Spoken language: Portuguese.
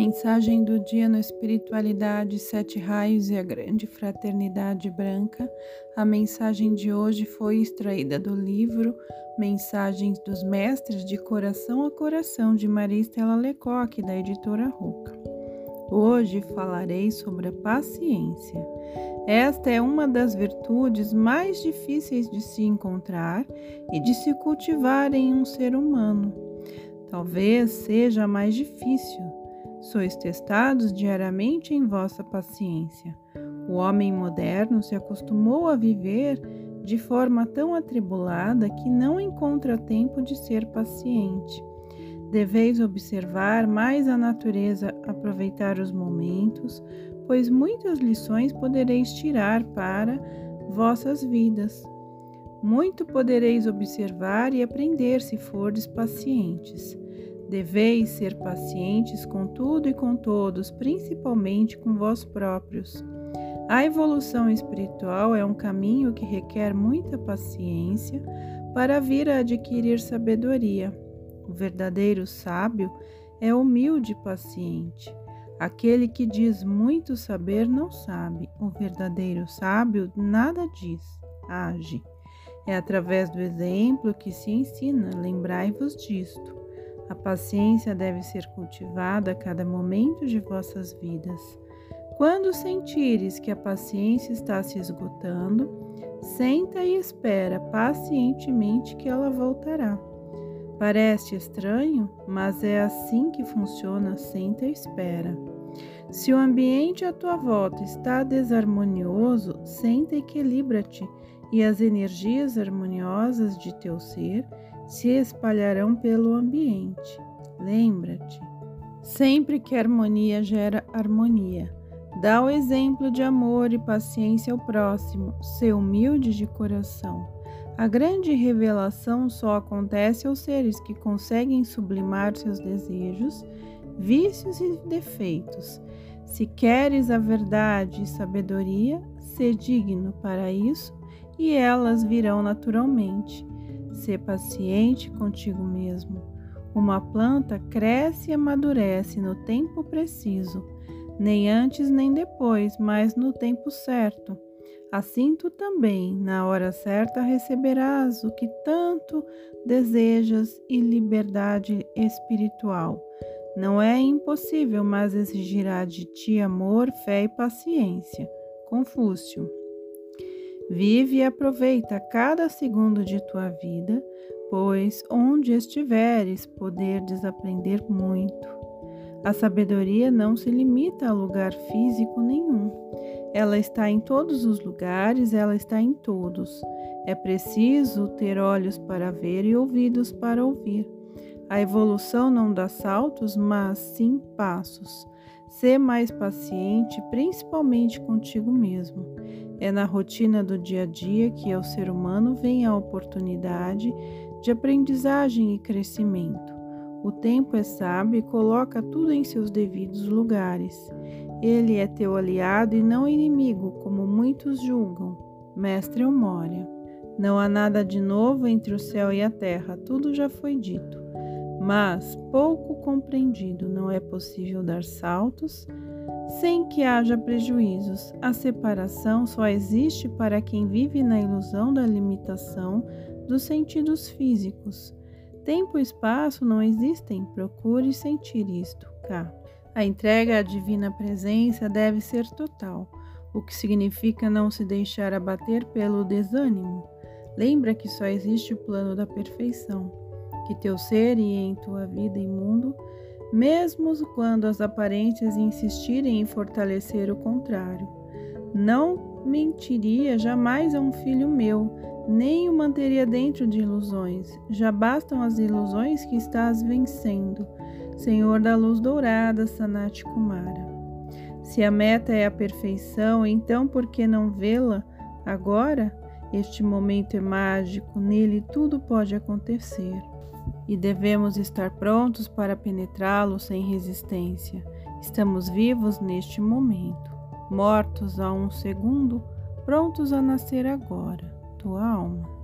Mensagem do dia na Espiritualidade, Sete Raios e a Grande Fraternidade Branca. A mensagem de hoje foi extraída do livro Mensagens dos Mestres de Coração a Coração, de Maria Estela Lecoque, da editora Roca. Hoje falarei sobre a paciência. Esta é uma das virtudes mais difíceis de se encontrar e de se cultivar em um ser humano. Talvez seja a mais difícil Sois testados diariamente em vossa paciência. O homem moderno se acostumou a viver de forma tão atribulada que não encontra tempo de ser paciente. Deveis observar mais a natureza, aproveitar os momentos, pois muitas lições podereis tirar para vossas vidas. Muito podereis observar e aprender se fordes pacientes. Deveis ser pacientes com tudo e com todos, principalmente com vós próprios. A evolução espiritual é um caminho que requer muita paciência para vir a adquirir sabedoria. O verdadeiro sábio é humilde e paciente. Aquele que diz muito saber não sabe. O verdadeiro sábio nada diz, age. É através do exemplo que se ensina, lembrai-vos disto. A paciência deve ser cultivada a cada momento de vossas vidas. Quando sentires que a paciência está se esgotando, senta e espera pacientemente que ela voltará. Parece estranho, mas é assim que funciona senta e espera. Se o ambiente à tua volta está desarmonioso, senta e equilibra-te, e as energias harmoniosas de teu ser se espalharão pelo ambiente. Lembra-te, sempre que harmonia gera harmonia. Dá o exemplo de amor e paciência ao próximo, ser humilde de coração. A grande revelação só acontece aos seres que conseguem sublimar seus desejos, vícios e defeitos. Se queres a verdade e sabedoria, ser digno para isso e elas virão naturalmente. Ser paciente contigo mesmo. Uma planta cresce e amadurece no tempo preciso, nem antes nem depois, mas no tempo certo. Assim tu também, na hora certa, receberás o que tanto desejas e liberdade espiritual. Não é impossível, mas exigirá de ti amor, fé e paciência. Confúcio. Vive e aproveita cada segundo de tua vida, pois onde estiveres, poder desaprender muito. A sabedoria não se limita a lugar físico nenhum. Ela está em todos os lugares, ela está em todos. É preciso ter olhos para ver e ouvidos para ouvir. A evolução não dá saltos, mas sim passos. Ser mais paciente, principalmente contigo mesmo. É na rotina do dia a dia que ao ser humano vem a oportunidade de aprendizagem e crescimento. O tempo é sábio e coloca tudo em seus devidos lugares. Ele é teu aliado e não inimigo, como muitos julgam. Mestre Eumória. Não há nada de novo entre o céu e a terra, tudo já foi dito. Mas, pouco compreendido, não é possível dar saltos sem que haja prejuízos. A separação só existe para quem vive na ilusão da limitação dos sentidos físicos. Tempo e espaço não existem, procure sentir isto. K. A entrega à divina presença deve ser total, o que significa não se deixar abater pelo desânimo. Lembra que só existe o plano da perfeição, que teu ser e em tua vida e mundo mesmo quando as aparências insistirem em fortalecer o contrário. Não mentiria jamais a um filho meu, nem o manteria dentro de ilusões. Já bastam as ilusões que estás vencendo, Senhor da luz dourada, Sanat Kumara. Se a meta é a perfeição, então por que não vê-la agora? Este momento é mágico, nele tudo pode acontecer e devemos estar prontos para penetrá-lo sem resistência. Estamos vivos neste momento, mortos a um segundo, prontos a nascer agora. Tua alma.